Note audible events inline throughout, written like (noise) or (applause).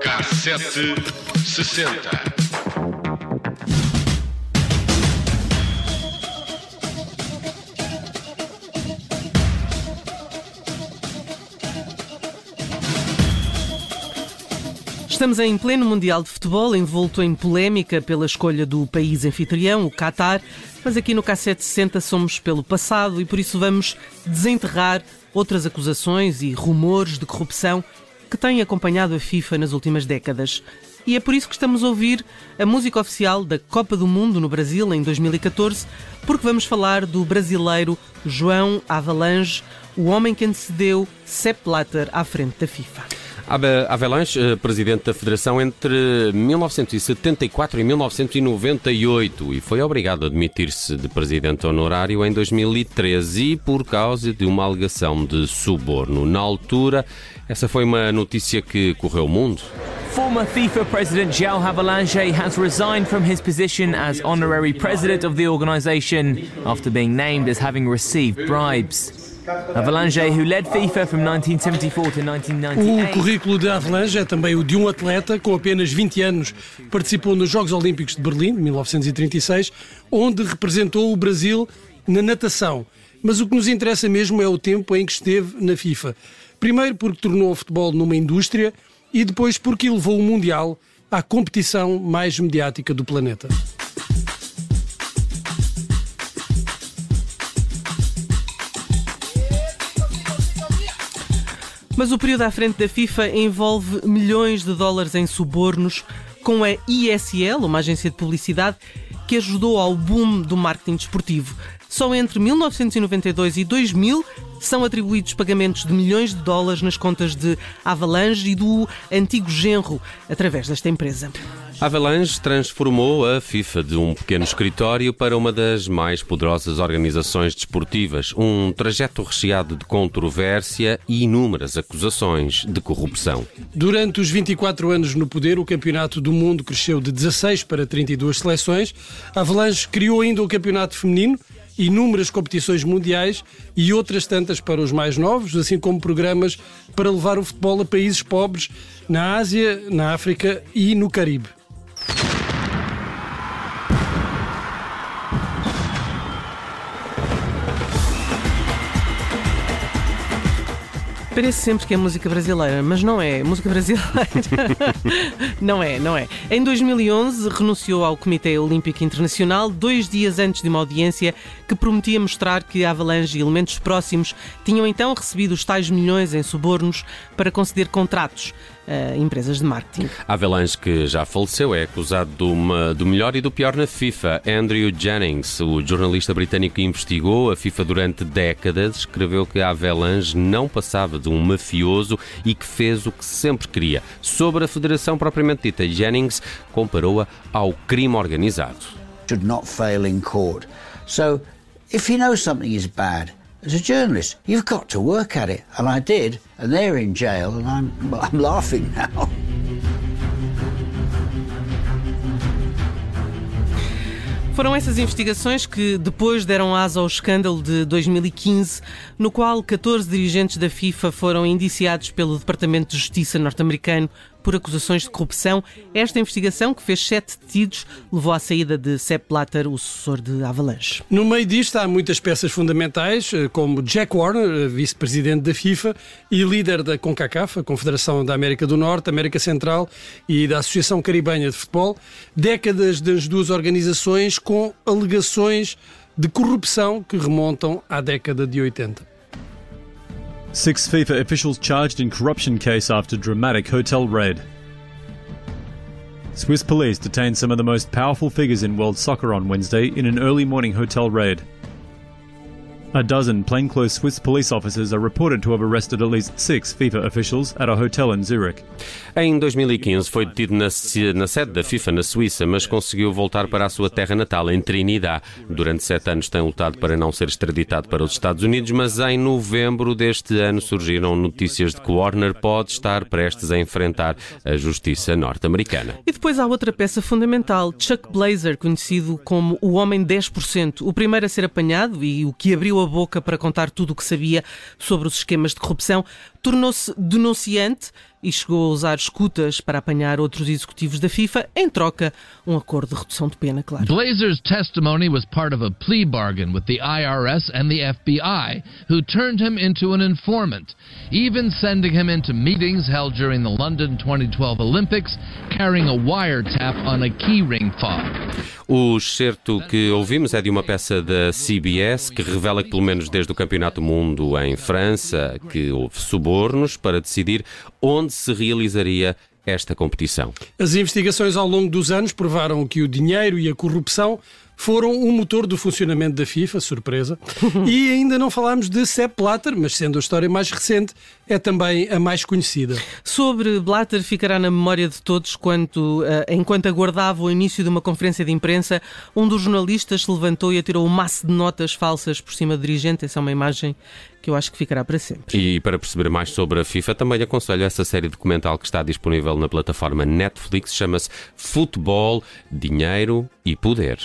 Cassete sessenta. Estamos em pleno Mundial de Futebol, envolto em polémica pela escolha do país anfitrião, o Qatar, mas aqui no K760 somos pelo passado e por isso vamos desenterrar outras acusações e rumores de corrupção que têm acompanhado a FIFA nas últimas décadas. E é por isso que estamos a ouvir a música oficial da Copa do Mundo no Brasil em 2014, porque vamos falar do brasileiro João Avalanche, o homem que antecedeu Sepp Blatter à frente da FIFA. Avalanche, eh, presidente da Federação entre 1974 e 1998 e foi obrigado a admitir-se de presidente honorário em 2013 por causa de uma alegação de suborno. Na altura, essa foi uma notícia que correu o mundo. Former FIFA president João Havelange has resigned from his position as honorary president of the organization after being named as having received bribes. Avalanche, who led FIFA from 1974 to 1998. O currículo de Avalanche é também o de um atleta com apenas 20 anos. Participou nos Jogos Olímpicos de Berlim, 1936, onde representou o Brasil na natação. Mas o que nos interessa mesmo é o tempo em que esteve na FIFA. Primeiro porque tornou o futebol numa indústria e depois porque elevou o Mundial à competição mais mediática do planeta. Mas o período à frente da FIFA envolve milhões de dólares em subornos com a ISL, uma agência de publicidade, que ajudou ao boom do marketing desportivo. Só entre 1992 e 2000 são atribuídos pagamentos de milhões de dólares nas contas de Avalanche e do antigo genro através desta empresa. Avalanche transformou a FIFA de um pequeno escritório para uma das mais poderosas organizações desportivas, um trajeto recheado de controvérsia e inúmeras acusações de corrupção. Durante os 24 anos no poder, o Campeonato do Mundo cresceu de 16 para 32 seleções. Avalanche criou ainda o Campeonato Feminino, inúmeras competições mundiais e outras tantas para os mais novos, assim como programas para levar o futebol a países pobres na Ásia, na África e no Caribe. Parece sempre que é música brasileira, mas não é. Música brasileira. (laughs) não é, não é. Em 2011, renunciou ao Comitê Olímpico Internacional, dois dias antes de uma audiência que prometia mostrar que a Avalanche e elementos próximos tinham então recebido os tais milhões em subornos para conceder contratos uh, empresas de marketing. Avalanche, que já faleceu, é acusado de uma, do melhor e do pior na FIFA. Andrew Jennings, o jornalista britânico que investigou a FIFA durante décadas, escreveu que a Avalanche não passava de um mafioso e que fez o que sempre queria. Sobre a federação propriamente dita, Jennings comparou-a ao crime organizado. Should not fail in court. So, if you know something is bad, as a journalist. You've got to work at it. And I did. And they're in jail, and I'm, I'm laughing (laughs) now. Foram essas investigações que depois deram asa ao escândalo de 2015, no qual 14 dirigentes da FIFA foram indiciados pelo Departamento de Justiça norte-americano por acusações de corrupção. Esta investigação, que fez sete detidos, levou à saída de Sepp Blatter, o sucessor de Avalanche. No meio disto há muitas peças fundamentais, eh, como Jack Warner, eh, vice-presidente da FIFA e líder da CONCACAF, a Confederação da América do Norte, América Central e da Associação Caribenha de Futebol, décadas das duas organizações com alegações de corrupção que remontam à década de 80. Six FIFA officials charged in corruption case after dramatic hotel raid. Swiss police detained some of the most powerful figures in world soccer on Wednesday in an early morning hotel raid. A dozen plainclothes Swiss police officers are reported to have arrested at least six FIFA officials at a hotel in Zurich. Em 2015 foi detido na, na, sede da FIFA na Suíça, mas conseguiu voltar para a sua terra natal, em Trinidad. Durante sete anos tem lutado para não ser extraditado para os Estados Unidos, mas em novembro deste ano surgiram notícias de que Warner pode estar prestes a enfrentar a justiça norte-americana. E depois há outra peça fundamental, Chuck Blazer, conhecido como o Homem 10%, o primeiro a ser apanhado e o que abriu a boca para contar tudo o que sabia sobre os esquemas de corrupção, tornou-se denunciante e chegou a usar escutas para apanhar outros executivos da FIFA, em troca, um acordo de redução de pena, claro. Blazer's testimony was part of a plea bargain with the IRS and the FBI, who turned him into an informant, even sending him into meetings held during the London 2012 Olympics, carrying a wiretap on a keyring fob. O excerto que ouvimos é de uma peça da CBS que revela que, pelo menos desde o Campeonato do Mundo em França, que houve subornos para decidir onde se realizaria esta competição. As investigações ao longo dos anos provaram que o dinheiro e a corrupção foram o motor do funcionamento da FIFA, surpresa. (laughs) e ainda não falámos de Sepp Blatter, mas sendo a história mais recente, é também a mais conhecida. Sobre Blatter ficará na memória de todos quando, uh, enquanto aguardava o início de uma conferência de imprensa, um dos jornalistas se levantou e atirou um maço de notas falsas por cima do dirigente. Essa é uma imagem que eu acho que ficará para sempre. E para perceber mais sobre a FIFA, também aconselho essa série documental que está disponível na plataforma Netflix, chama-se Futebol, Dinheiro e Poder.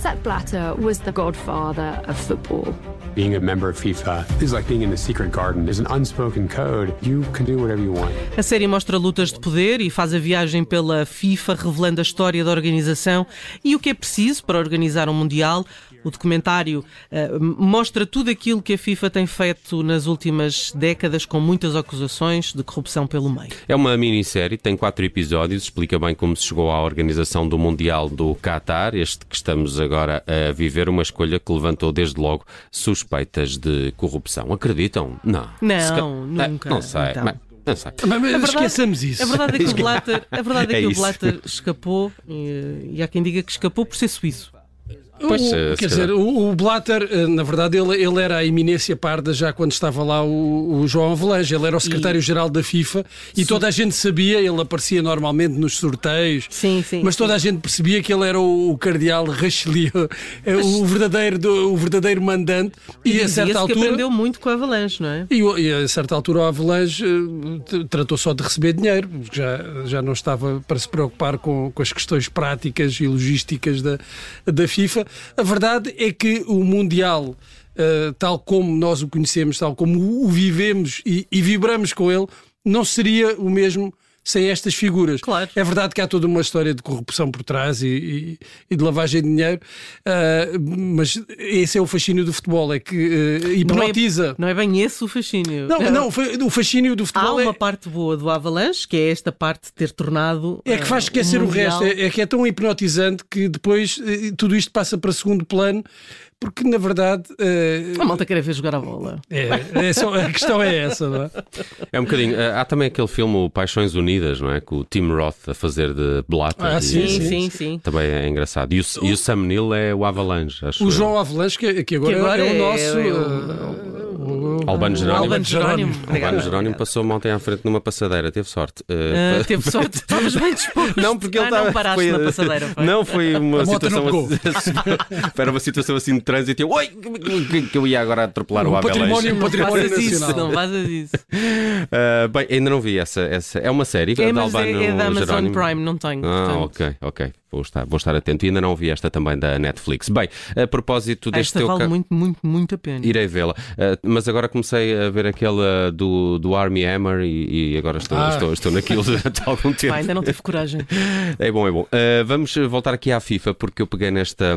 Sepp Blatter was the godfather of football. Being a member of FIFA is like being in the secret garden. There's an unspoken code. You can do whatever you want. A série mostra lutas de poder e faz a viagem pela FIFA, revelando a história da organização e o que é preciso para organizar um Mundial. O documentário uh, mostra tudo aquilo que a FIFA tem feito nas últimas décadas, com muitas acusações de corrupção pelo meio. É uma minissérie, tem quatro episódios, explica bem como se chegou à organização do Mundial do Qatar, este que estamos agora a viver, uma escolha que levantou desde logo suspeitas de corrupção. Acreditam? Não. Não, nunca. não sei. Então. Mas... Não sei. Mas, mas verdade, esqueçamos isso. A verdade é que o (laughs) Blatter, a verdade é que é o Blatter escapou e, e há quem diga que escapou por ser suíço. Pois, o, eh, quer dizer, o, o, Blatter, eh, na verdade, ele, ele era a eminência parda já quando estava lá o, o João Avelange. Ele era o secretário-geral da FIFA e sim. toda a gente sabia, ele aparecia normalmente nos sorteios, sim, sim, mas toda a gente percebia que ele era o, o cardeal Richelieu, (laughs) eh, mas... o, verdadeiro, do, o verdadeiro mandante. E, e a certa altura. Que aprendeu muito com o Avalanche, não é? E, e a certa altura o Avalanche tratou só de receber dinheiro, já, já não estava para se preocupar com, com as questões práticas e logísticas da, da FIFA. A verdade é que o Mundial, uh, tal como nós o conhecemos, tal como o vivemos e, e vibramos com ele, não seria o mesmo sem estas figuras. Claro. É verdade que há toda uma história de corrupção por trás e, e, e de lavagem de dinheiro, uh, mas esse é o fascínio do futebol, é que uh, hipnotiza. Não é, não é, bem esse o fascínio. Não, não, o fascínio do futebol Há é uma parte boa do Avalanche, que é esta parte de ter tornado. É que faz esquecer uh, o resto, é, é, que é tão hipnotizante que depois tudo isto passa para segundo plano porque na verdade. Uh... A malta quer ver jogar a bola. É, é só, a questão é essa, não é? É um bocadinho. Uh, há também aquele filme o Paixões Unidas, não é? Com o Tim Roth a fazer de Blatter. Ah, sim, e, sim, sim, sim, Também é engraçado. E o, e o Sam Neill é o Avalanche, acho O João Avalanche, que, que, agora, que agora é, é, o nosso. É, uh, Albano Jerónimo. Albano Jerónimo, Albano Jerónimo passou-me ontem à frente numa passadeira, teve sorte. Uh, teve sorte, (laughs) estavas bem disposto. Não, porque ele estava. Não paraste foi, na passadeira. Foi? Não, foi uma a situação. Assim, (laughs) era uma situação assim de trânsito. Eu, oi, que eu ia agora atropelar o, o. Património, património não nacional. Isso, não fazes isso. Uh, bem, ainda não vi essa, essa. É uma série é, de mas Albano é, é da Amazon Jerónimo. Prime, não tenho. Ah, portanto. ok, ok. Vou estar, vou estar atento. E ainda não vi esta também da Netflix. Bem, a propósito deste Esta teu. vale ca- muito, muito, muito a pena. Irei vê-la. Uh, mas agora comecei a ver aquela do, do Army Hammer e, e agora estou, Ah. estou, estou naquilo (laughs) durante algum tempo. Pá, ainda não tive coragem. É bom, é bom. Uh, vamos voltar aqui à FIFA porque eu peguei nesta.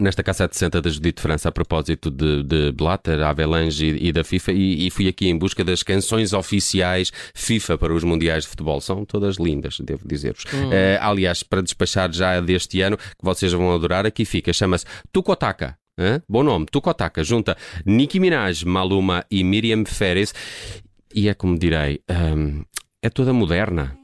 Nesta K760 da Judite França a propósito de, de Blatter, Avalanche e, e da FIFA e, e fui aqui em busca das canções oficiais FIFA para os Mundiais de Futebol. São todas lindas, devo dizer-vos. Uh, aliás, para despachar já deste ano, que vocês vão adorar, aqui fica, chama-se Tukotaka. Hã? Bom nome, Tukotaka. Junta Nicki Minaj, Maluma e Miriam Férez e é como direi, hum, é toda moderna.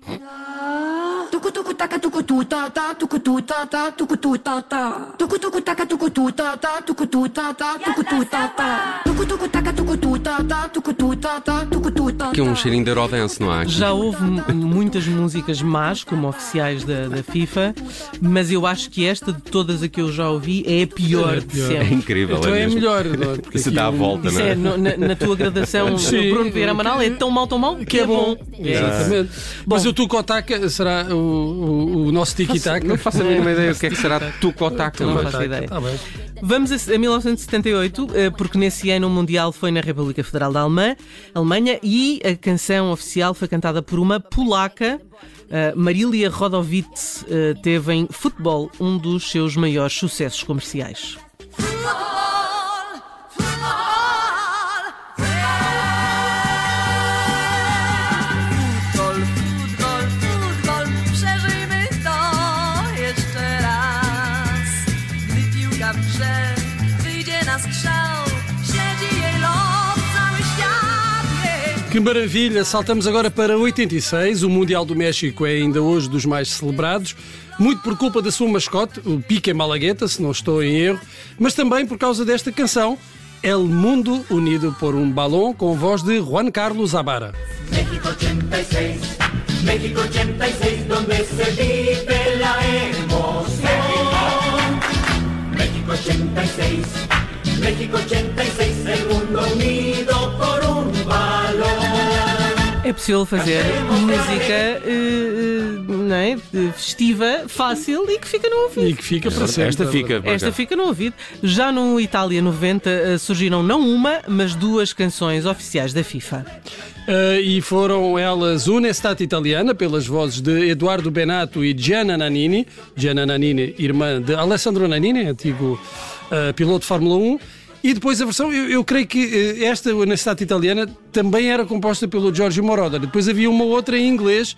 Tucu tucu taka tukutu ta ta tukutu ta ta tukutu ta ta tukutuku taka tukutu ta ta tukutu ta ta tukutu ta ta tukutuku taka tukutu ta ta tukutu ta ta tukutu ta Que é um cheirinho de Eurodance, não há? Já houve muitas músicas más, como oficiais da, da FIFA, mas eu acho que esta, de todas a que eu já ouvi, é a pior, É a de pior. É sempre. incrível, Então é é melhor, (laughs) é? Porque aqui dá a volta, não é, é? na, na tua gradação, (laughs) Sim. Bruno Vieira Amaral, é tão mal, tão mal, que, é bom. Exatamente. Mas o Tucotaka será o, o, o nosso tiki-taka. Não faço a mínima ideia o que é que será (laughs) Tucotaca. Não mas- faço ideia. Tá bem. Vamos a, a 1978, eh, porque nesse ano o Mundial foi na República Federal da Alemanha, Alemanha e a canção oficial foi cantada por uma polaca. eh, Marília Rodowitz eh, teve em Futebol um dos seus maiores sucessos comerciais. Que maravilha! Saltamos agora para 86. O Mundial do México é ainda hoje dos mais celebrados, muito por culpa da sua mascote, o Pique Malagueta, se não estou em erro, mas também por causa desta canção, El Mundo Unido por um Balão, com voz de Juan Carlos Abara. México 86, México 86, donde se vive la emoción. México 86, México 86, el mundo unido. É possível fazer música eh, eh, não é? Festiva, fácil e que fica no ouvido. E que fica para sempre. Esta fica. Esta fica no ouvido. Já no Itália 90 eh, surgiram não uma, mas duas canções oficiais da FIFA. Uh, e foram elas Una Estate Italiana, pelas vozes de Eduardo Benato e Gianna Nannini. Gianna Nannini, irmã de Alessandro Nannini, antigo uh, piloto de Fórmula 1. E depois a versão, eu, eu creio que uh, esta Una Estate Italiana também era composta pelo Giorgio Moroder. Depois havia uma outra em inglês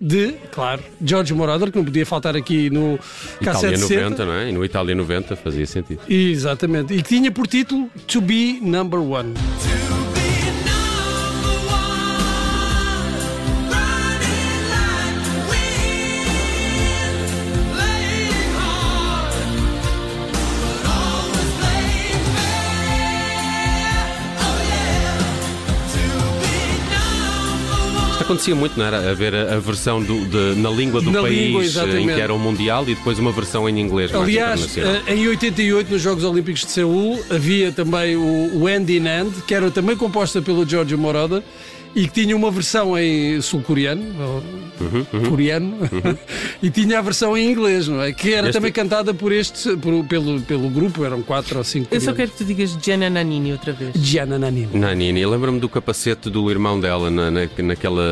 de, claro, Giorgio Moroder, que não podia faltar aqui no Itália K760. 90, não é? E no Itália 90 fazia sentido. Exatamente. E que tinha por título To Be Number One. Acontecia muito, não era? Haver a, a versão do- de- na língua do Na país língua, eh, em que era o Mundial e depois uma versão em inglês Aliás, eh, em 88, nos Jogos Olímpicos de Seul, havia também o, Andy Nand, que era também composta pelo Giorgio Moroder e que tinha uma versão em sul-coreano, ou Uhum, coreano, (laughs) e tinha a versão em inglês, não é? Que era Este- também cantada por este, por- pelo, pelo grupo, eram quatro ou cinco. Eu só quero que tu digas Gianna Nannini outra vez. Gianna Nannini. Nanini, eu lembro-me do capacete do irmão dela, na, na- naquela.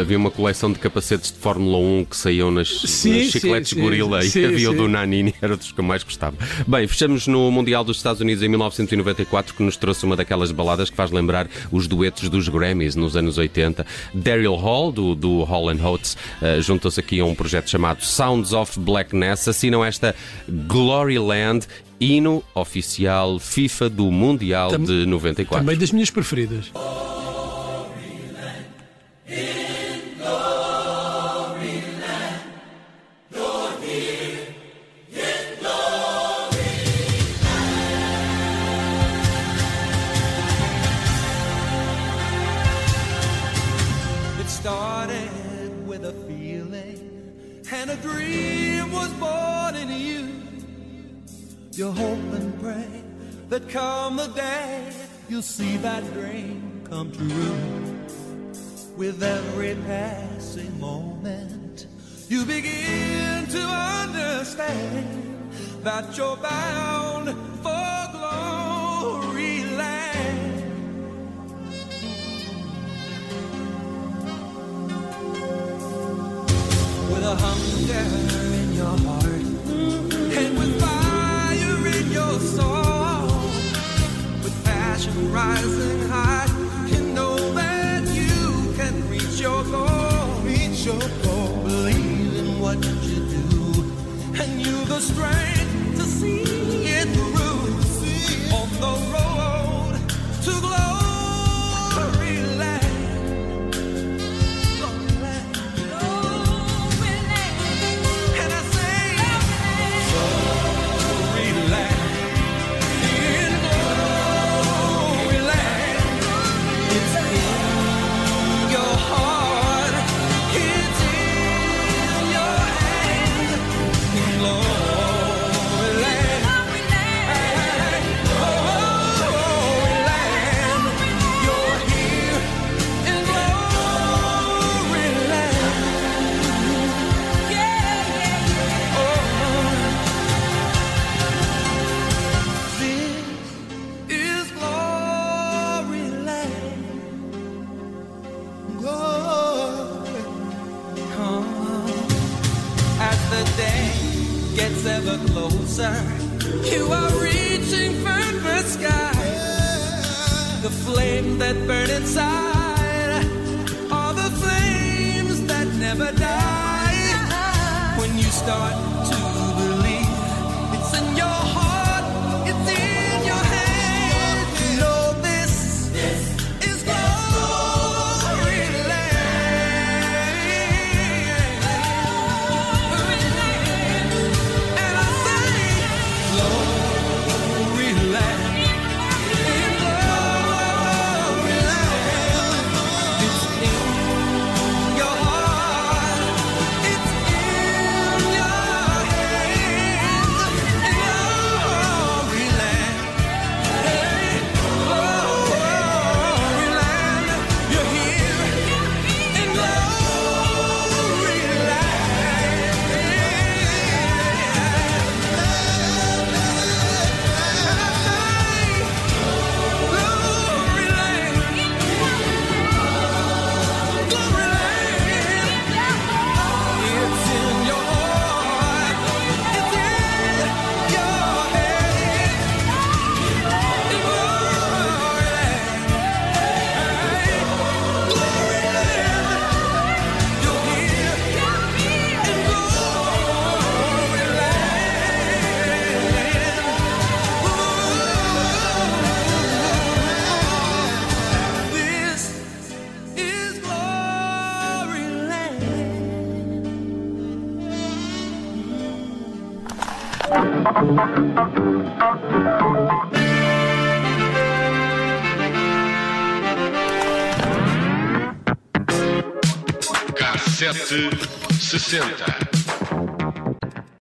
Havia uma coleção de capacetes de Fórmula 1 que saíam nas, Sim, nas chicletes sim, gorila sim, e havia o do Nanini, (laughs) era dos que eu mais gostava. Bem, fechamos no Mundial dos Estados Unidos em 1994, que nos trouxe uma daquelas baladas que faz lembrar os duetos dos Grammys nos anos 80. Daryl Hall, do, do Hall Oates, eh, juntou-se aqui a um projeto chamado Sounds of Blackness, assinam esta Gloryland. Hino oficial FIFA do Mundial Tam- de 94. Também das minhas preferidas. Dream was born in you. You hope and pray that come the day you'll see that dream come true. With every passing moment, you begin to understand that you're bound for hunger in your heart look closer, you are reaching for the sky. The flame that burns inside, all the flames that never die. When you start Cassete sessenta.